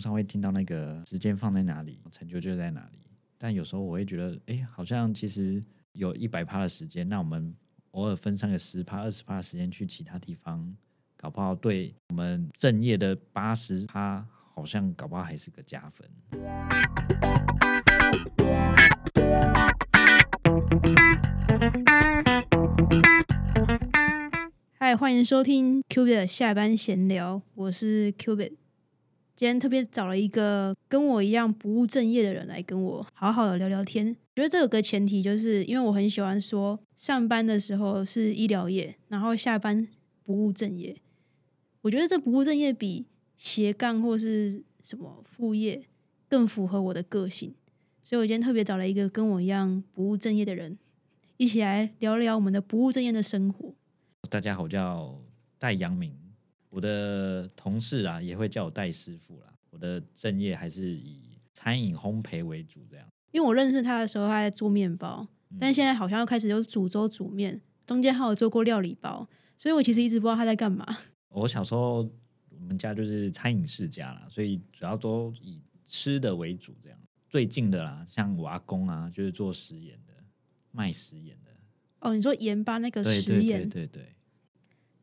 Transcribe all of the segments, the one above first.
络上会听到那个时间放在哪里，成就就在哪里。但有时候我会觉得，哎，好像其实有一百趴的时间，那我们偶尔分上个十趴、二十趴的时间去其他地方，搞不好对我们正业的八十趴，好像搞不好还是个加分。嗨，欢迎收听 Q b i t 的下班闲聊，我是 Q b i t 今天特别找了一个跟我一样不务正业的人来跟我好好的聊聊天。觉得这有个前提，就是因为我很喜欢说，上班的时候是医疗业，然后下班不务正业。我觉得这不务正业比斜杠或是什么副业更符合我的个性，所以我今天特别找了一个跟我一样不务正业的人，一起来聊聊我们的不务正业的生活。大家好，我叫戴阳明。我的同事啊，也会叫我戴师傅啦。我的正业还是以餐饮烘焙为主，这样。因为我认识他的时候，他在做面包，但现在好像又开始有煮粥煮面，中间还有做过料理包，所以我其实一直不知道他在干嘛。我小时候，我们家就是餐饮世家啦，所以主要都以吃的为主，这样。最近的啦，像我阿公啊，就是做食盐的，卖食盐的。哦，你说盐巴那个食盐，对对对。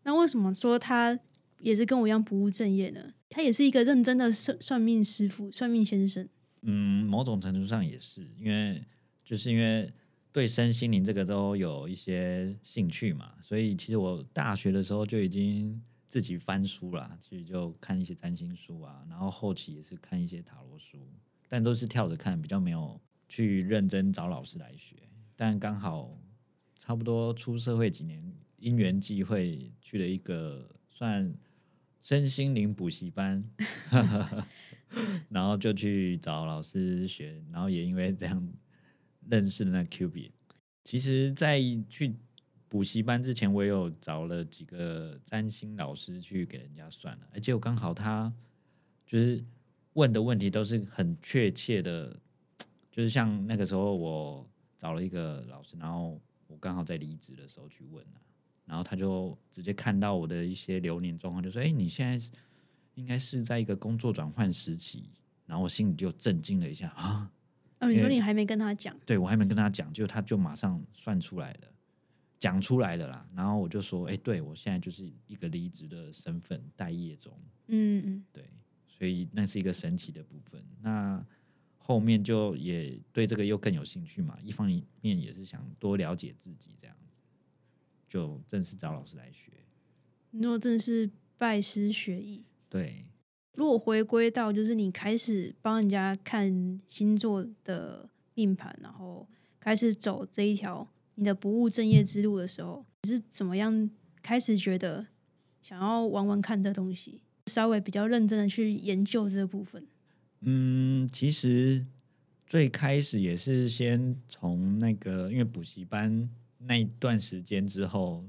那为什么说他？也是跟我一样不务正业的，他也是一个认真的算算命师傅、算命先生。嗯，某种程度上也是，因为就是因为对身心灵这个都有一些兴趣嘛，所以其实我大学的时候就已经自己翻书了，其实就看一些占星书啊，然后后期也是看一些塔罗书，但都是跳着看，比较没有去认真找老师来学。但刚好差不多出社会几年，因缘际会去了一个算。身心灵补习班，然后就去找老师学，然后也因为这样认识了那 Q B。其实，在去补习班之前，我有找了几个占星老师去给人家算了，而且我刚好他就是问的问题都是很确切的，就是像那个时候我找了一个老师，然后我刚好在离职的时候去问了。然后他就直接看到我的一些流年状况，就说：“哎，你现在应该是在一个工作转换时期。”然后我心里就震惊了一下啊！哦，你说你还没跟他讲？对，我还没跟他讲，就他就马上算出来了，讲出来了啦。然后我就说：“哎，对我现在就是一个离职的身份，待业中。”嗯嗯，对，所以那是一个神奇的部分。那后面就也对这个又更有兴趣嘛，一方面也是想多了解自己这样。就正式找老师来学，如果正式拜师学艺，对。如果回归到就是你开始帮人家看星座的命盘，然后开始走这一条你的不务正业之路的时候，你是怎么样开始觉得想要玩玩看这东西，稍微比较认真的去研究这部分？嗯，其实最开始也是先从那个因为补习班。那一段时间之后，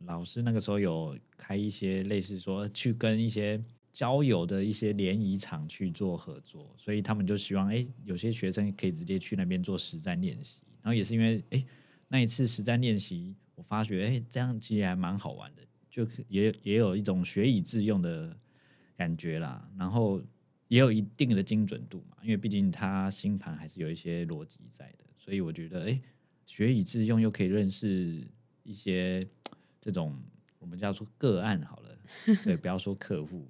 老师那个时候有开一些类似说去跟一些交友的一些联谊场去做合作，所以他们就希望哎，有些学生可以直接去那边做实战练习。然后也是因为哎那一次实战练习，我发觉哎这样其实还蛮好玩的，就也也有一种学以致用的感觉啦。然后也有一定的精准度嘛，因为毕竟他星盘还是有一些逻辑在的，所以我觉得哎。学以致用，又可以认识一些这种我们叫做个案好了，对，不要说客户，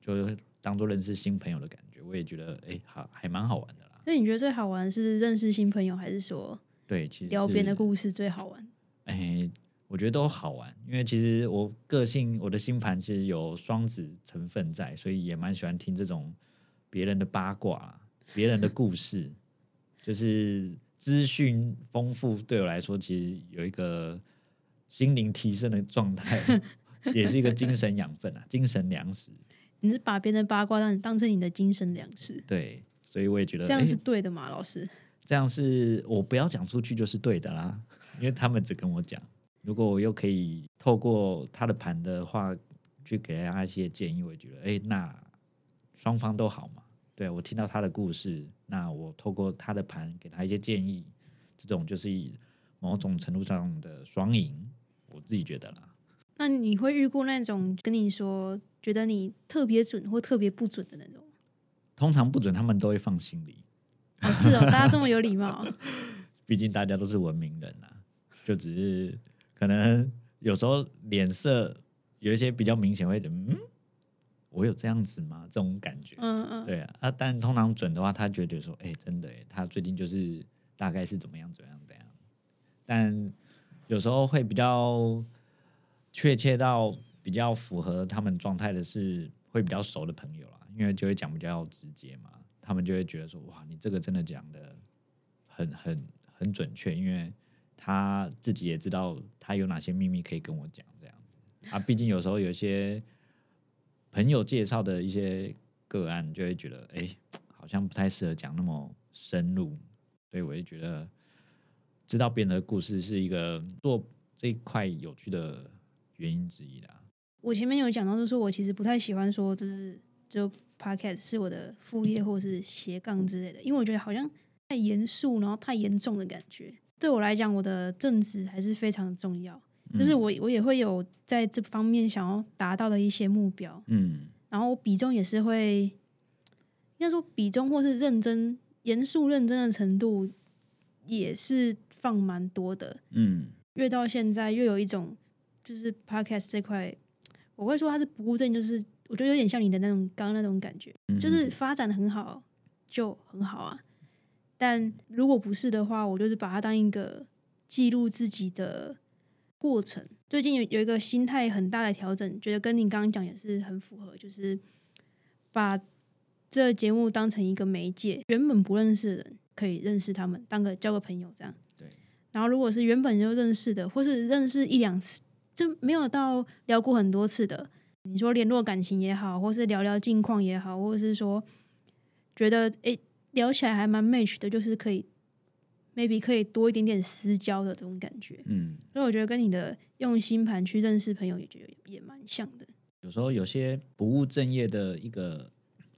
就当做认识新朋友的感觉。我也觉得，哎，好，还蛮好玩的啦。那你觉得最好玩是认识新朋友，还是说对，其实聊别人的故事最好玩？哎，我觉得都好玩，因为其实我个性，我的星盘其实有双子成分在，所以也蛮喜欢听这种别人的八卦、别人的故事，就是。资讯丰富对我来说，其实有一个心灵提升的状态，也是一个精神养分啊，精神粮食。你是把别人的八卦当当成你的精神粮食？对，所以我也觉得这样是对的嘛，老师。这样是我不要讲出去就是对的啦，因为他们只跟我讲。如果我又可以透过他的盘的话，去给他一些建议，我觉得哎，那双方都好嘛。对我听到他的故事。那我透过他的盘给他一些建议，这种就是某种程度上的双赢，我自己觉得啦。那你会遇过那种跟你说觉得你特别准或特别不准的那种？通常不准他们都会放心里，哦，是哦，大家这么有礼貌，毕竟大家都是文明人啊，就只是可能有时候脸色有一些比较明显会嗯，我有这样子吗？这种感觉，嗯嗯，对啊，啊，但通常准的话，他觉得说，哎、真的，他最近就是大概是怎么样怎么样怎样，但有时候会比较确切到比较符合他们状态的是会比较熟的朋友啦，因为就会讲比较直接嘛，他们就会觉得说，哇，你这个真的讲的很很很准确，因为他自己也知道他有哪些秘密可以跟我讲，这样子。啊，毕竟有时候有一些朋友介绍的一些个案，就会觉得，哎、好像不太适合讲那么深入，所以我就觉得知道别人的故事是一个做这一块有趣的原因之一啦。我前面有讲到，就是我其实不太喜欢说，就是就 podcast 是我的副业或是斜杠之类的，因为我觉得好像太严肃，然后太严重的感觉。对我来讲，我的正职还是非常的重要，就是我我也会有在这方面想要达到的一些目标，嗯然后比重也是会，应该说比重或是认真、严肃、认真的程度也是放蛮多的。嗯越到现在，越有一种就是 podcast 这块，我会说它是不务正业，就是我觉得有点像你的那种刚刚那种感觉，嗯，就是发展的很好就很好啊。但如果不是的话，我就是把它当一个记录自己的过程。最近有有一个心态很大的调整，觉得跟你刚刚讲也是很符合，就是把这节目当成一个媒介，原本不认识的人可以认识他们，当个交个朋友这样。对。然后如果是原本就认识的，或是认识一两次，就没有到聊过很多次的，你说联络感情也好，或是聊聊近况也好，或者是说觉得诶聊起来还蛮 match 的，就是可以 maybe 可以多一点点私交的这种感觉。嗯，所以我觉得跟你的用星盘去认识朋友也觉得也蛮像的。有时候有些不务正业的一个，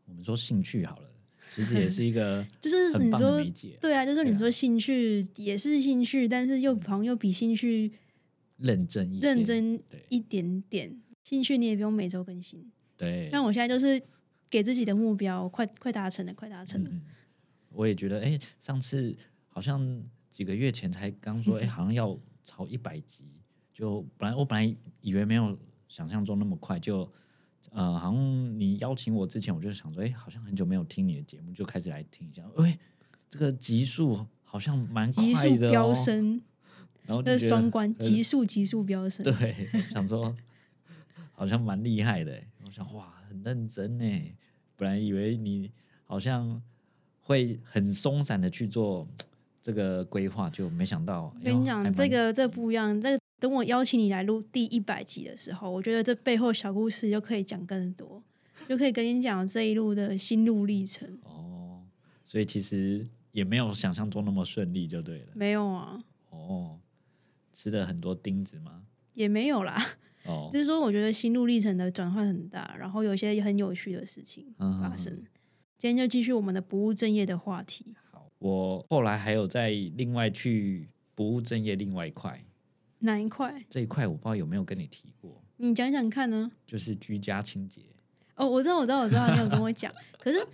我们说兴趣好了，其实也是一个 就是你说，对啊，就是你说兴趣也是兴趣，但是又好像又比兴趣认真一些认真对一点点。兴趣你也不用每周更新，对，但我现在就是给自己的目标，快快达成了，快达成了。嗯，我也觉得，哎、上次好像几个月前才刚说，哎、好像要超一百集，就本来我本来以为没有想象中那么快，就呃，好像你邀请我之前，我就想说，哎、好像很久没有听你的节目，就开始来听一下，哎、这个集数好像蛮快急的、哦，飙，升，然后就觉得这是双关，呃急速急速飙升。对，想说好像蛮厉害的欸，我想哇，很认真呢。本来以为你好像会很松散的去做这个规划，就没想到。我跟你讲，这个个这不一样。这等我邀请你来录第一百集的时候，我觉得这背后小故事就可以讲更多，就可以跟你讲这一路的心路历程。哦，所以其实也没有想象中那么顺利，就对了。没有啊，哦，吃了很多钉子吗？也没有啦。哦就，是说，我觉得心路历程的转换很大，然后有一些很有趣的事情嗯发生。今天就继续我们的不务正业的话题。好，我后来还有在另外去不务正业另外一块，哪一块？这一块我不知道有没有跟你提过，你讲讲看呢？就是居家清洁。哦，我知道，我知道，我知道，你有跟我讲。可是，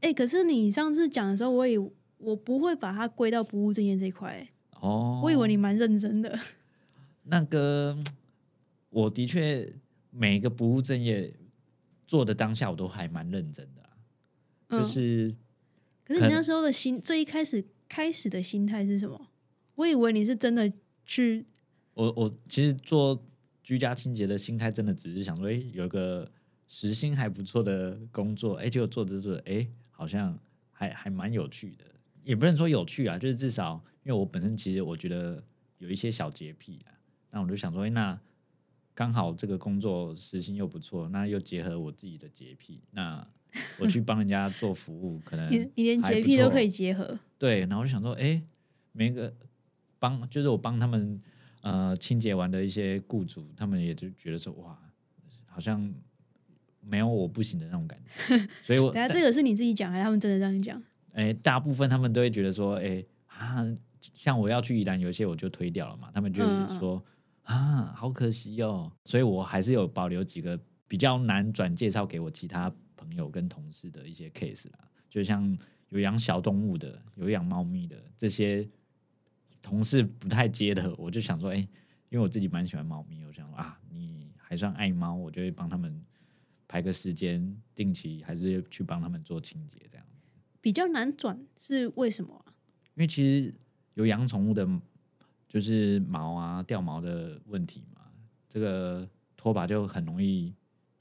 哎、可是你上次讲的时候，我以我不会把它归到不务正业这一块、欸哦，我以为你蛮认真的。那个，我的确每个不务正业做的当下，我都还蛮认真的、啊，嗯就是可是你那时候的心，最一开始开始的心态是什么？我以为你是真的去，我我其实做居家清洁的心态，真的只是想说，哎、有一个时薪还不错的工作，哎、结果做着做着，哎、好像还还蛮有趣的，也不能说有趣啊，就是至少因为我本身其实我觉得有一些小洁癖啊，那我就想说，哎、那刚好这个工作时薪又不错，那又结合我自己的洁癖，那我去帮人家做服务，可能你你连洁癖都可以结合，对，然后我就想说，哎、每个帮就是我帮他们呃清洁完的一些雇主，他们也就觉得说，哇，好像没有我不行的那种感觉，所以我等下这个是你自己讲，还是他们真的让你讲？哎、大部分他们都会觉得说，哎、啊，像我要去宜兰，有一些我就推掉了嘛，他们就是说、啊，好可惜哦，所以我还是有保留几个比较难转介绍给我其他朋友跟同事的一些 case 啦，就像有养小动物的，有养猫咪的这些同事不太接的，我就想说，哎、因为我自己蛮喜欢猫咪，我想说啊，你还算爱猫，我就会帮他们排个时间，定期还是去帮他们做清洁这样。比较难转是为什么啊？因为其实有养宠物的，就是毛啊掉毛的问题嘛，这个拖把就很容易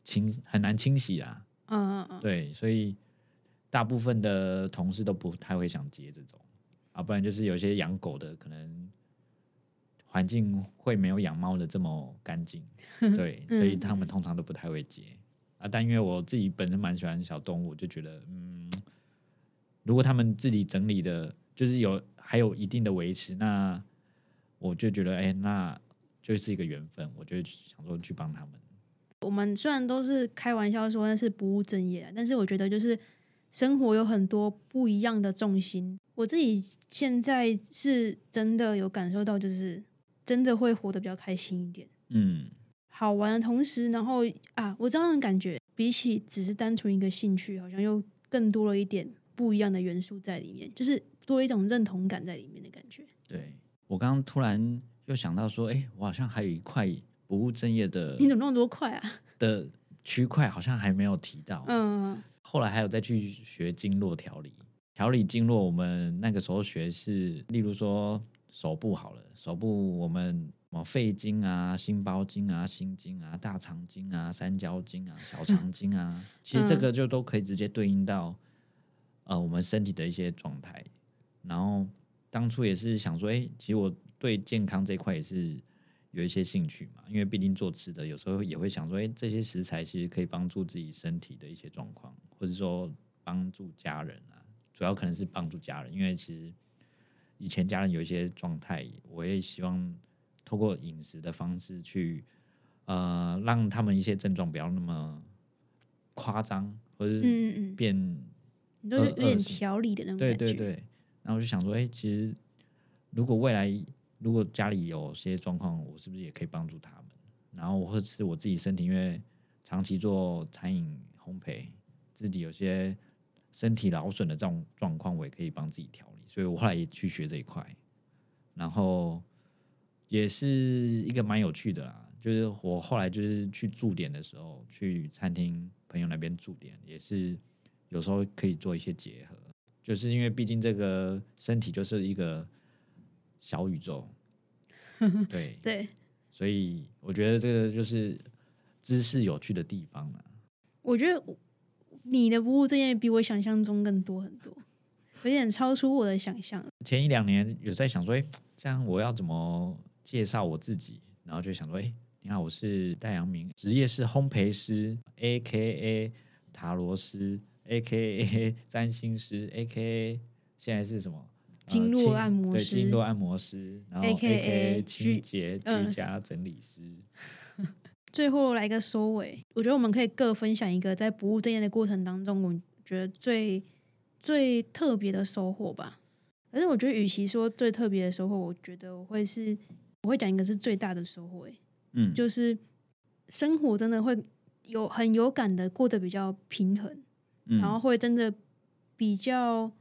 清很难清洗啦。嗯嗯嗯，对，所以大部分的同事都不太会想接这种啊，不然就是有些养狗的可能环境会没有养猫的这么干净，对，所以他们通常都不太会接啊。但因为我自己本身蛮喜欢小动物，就觉得嗯，如果他们自己整理的，就是有还有一定的维持，那我就觉得哎、那就是一个缘分，我就想说去帮他们。我们虽然都是开玩笑说那是不务正业啊，但是我觉得就是生活有很多不一样的重心。我自己现在是真的有感受到，就是真的会活得比较开心一点，嗯，好玩的同时，然后啊，我这样的感觉比起只是单纯一个兴趣，好像又更多了一点不一样的元素在里面，就是多一种认同感在里面的感觉。对我刚刚突然又想到说，哎、我好像还有一块不务正业的你怎么那么多块啊？的区块，好像还没有提到。嗯后来还有再去学经络调理，调理经络，我们那个时候学是，例如说手部好了，手部我们什么肺经啊、心包经啊、心经啊、大肠经啊、三焦经啊、小肠经啊，其实这个就都可以直接对应到呃我们身体的一些状态。然后当初也是想说，哎、其实我对健康这块也是有一些兴趣嘛，因为毕竟做吃的，有时候也会想说，哎、这些食材其实可以帮助自己身体的一些状况，或者说帮助家人啊，主要可能是帮助家人，因为其实以前家人有一些状态，我也希望透过饮食的方式去，呃，让他们一些症状不要那么夸张，或者是嗯嗯嗯，变你都有有点调理的那种感觉。对对对，然后我就想说，哎、其实如果未来如果家里有些状况，我是不是也可以帮助他们？然后或者是我自己身体，因为长期做餐饮烘焙，自己有些身体劳损的这种状况，我也可以帮自己调理，所以我后来也去学这一块，然后也是一个蛮有趣的啦。就是我后来就是去驻点的时候，去餐厅朋友那边驻点，也是有时候可以做一些结合。就是因为毕竟这个身体就是一个小宇宙，对，对，所以我觉得这个就是知识有趣的地方了。我觉得你的不务正业比我想象中更多很多，有点超出我的想象。前一两年有在想说，哎、这样我要怎么介绍我自己？然后就想说，哎、你好，我是戴阳明，职业是烘焙师，A K A 塔罗师，A K A 占星师，A K A 现在是什么？呃经络按摩对，师经络按摩师，然后 A AKA K A 居清洁嗯居家整理师。最后来个收尾，我觉得我们可以各分享一个在不务正业的过程当中，我们觉得最最特别的收获吧。可是我觉得，与其说最特别的收获，我觉得我会是我会讲一个是最大的收获、欸，嗯，就是生活真的会有很有感的过得比较平衡，嗯然后会真的比较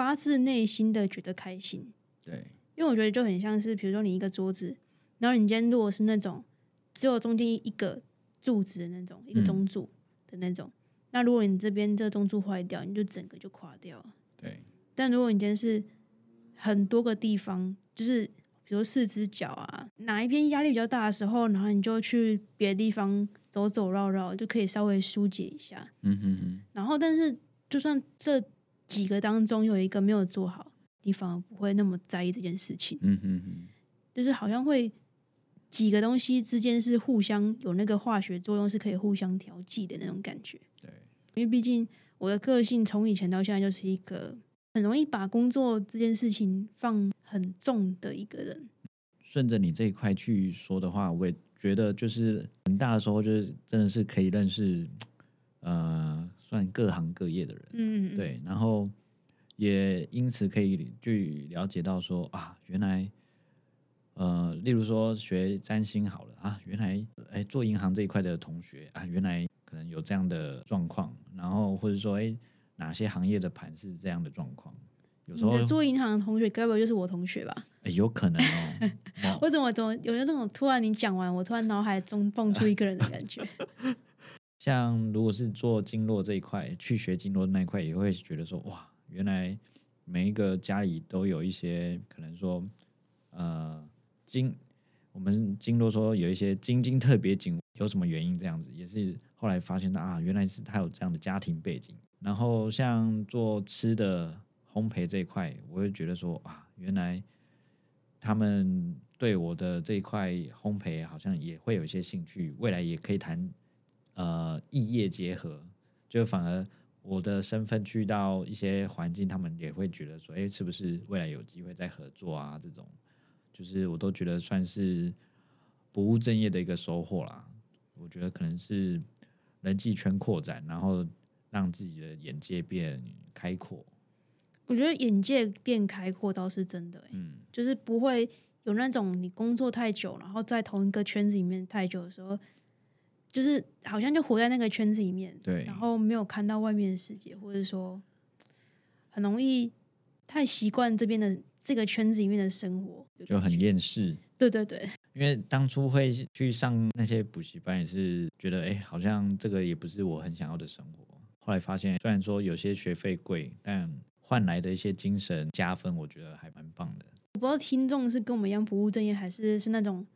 发自内心的觉得开心。对，因为我觉得就很像是，比如说你一个桌子，然后你今天如果是那种只有中间一个柱子的那种，一个嗯中柱的那种，那如果你这边这个中柱坏掉，你就整个就垮掉了。对，但如果你今天是很多个地方，就是比如四只脚啊，哪一边压力比较大的时候，然后你就去别的地方走走绕绕，就可以稍微疏解一下。嗯哼哼，然后，但是就算这几个当中有一个没有做好，你反而不会那么在意这件事情。嗯哼哼，就是好像会几个东西之间是互相有那个化学作用，是可以互相调剂的那种感觉。对，因为毕竟我的个性从以前到现在就是一个很容易把工作这件事情放很重的一个人。顺着你这一块去说的话，我也觉得就是很大的时候，就是真的是可以认识，呃，算各行各业的人，嗯，嗯，对，然后也因此可以去了解到说啊，原来，呃，例如说学占星好了啊，原来哎做银行这一块的同学啊，原来可能有这样的状况，然后或者说，哎，哪些行业的盘是这样的状况？有时候做银行的同学，该不会就是我同学吧？诶有可能哦。哦 我怎么怎么有那种突然你讲完，我突然脑海中蹦出一个人的感觉？像如果是做经络这一块，去学经络那一块，也会觉得说，哇，原来每一个家里都有一些可能说，呃，经我们经络说有一些经经特别紧，有什么原因这样子，也是后来发现的啊，原来是他有这样的家庭背景。然后像做吃的烘焙这一块，我会觉得说啊，原来他们对我的这一块烘焙好像也会有一些兴趣，未来也可以谈呃异业结合，就反而我的身份去到一些环境，他们也会觉得说，哎，是不是未来有机会再合作啊？这种就是我都觉得算是不务正业的一个收获啦。我觉得可能是人际圈扩展，然后让自己的眼界变开阔。我觉得眼界变开阔倒是真的、欸，嗯，就是不会有那种你工作太久，然后在同一个圈子里面太久的时候，就是好像就活在那个圈子里面，对然后没有看到外面的世界，或者说很容易太习惯这边的这个圈子里面的生活，就很厌世。对对对，因为当初会去上那些补习班，也是觉得哎、诶好像这个也不是我很想要的生活。后来发现，虽然说有些学费贵，但换来的一些精神加分，我觉得还蛮棒的。我不知道听众是跟我们一样不务正业，还是是那种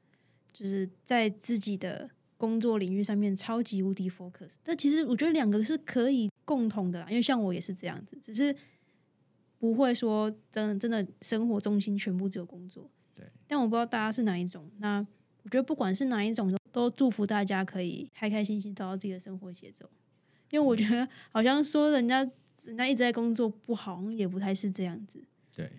就是在自己的工作领域上面超级无敌 focus。但其实我觉得两个是可以共同的啦，因为像我也是这样子，只是不会说真的真的生活重心全部只有工作。对，但我不知道大家是哪一种。那我觉得不管是哪一种，都都祝福大家可以开开心心找到自己的生活节奏。因为我觉得好像说人家人家一直在工作不好，也不太是这样子。对，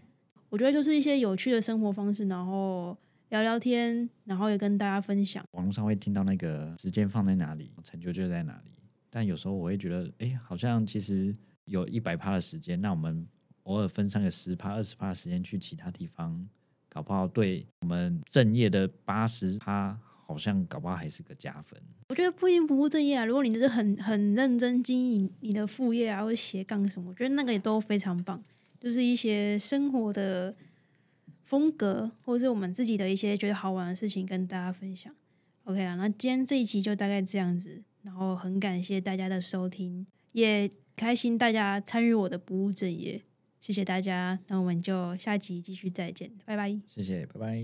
我觉得就是一些有趣的生活方式，然后聊聊天，然后也跟大家分享。网络上会听到那个时间放在哪里，成就就在哪里。但有时候我会觉得，哎、好像其实有一百趴的时间，那我们偶尔分散个十趴、二十趴的时间去其他地方，搞不好对我们正业的八十趴，好像搞不好还是个加分。我觉得不一定不务正业啊，如果你就是很很认真经营你的副业啊，或者斜杠什么，我觉得那个也都非常棒。就是一些生活的风格，或者是我们自己的一些觉得好玩的事情跟大家分享。OK 啦，那今天这一集就大概这样子，然后很感谢大家的收听，也开心大家参与我的不务正业，谢谢大家，那我们就下集继续再见，拜拜。谢谢，拜拜。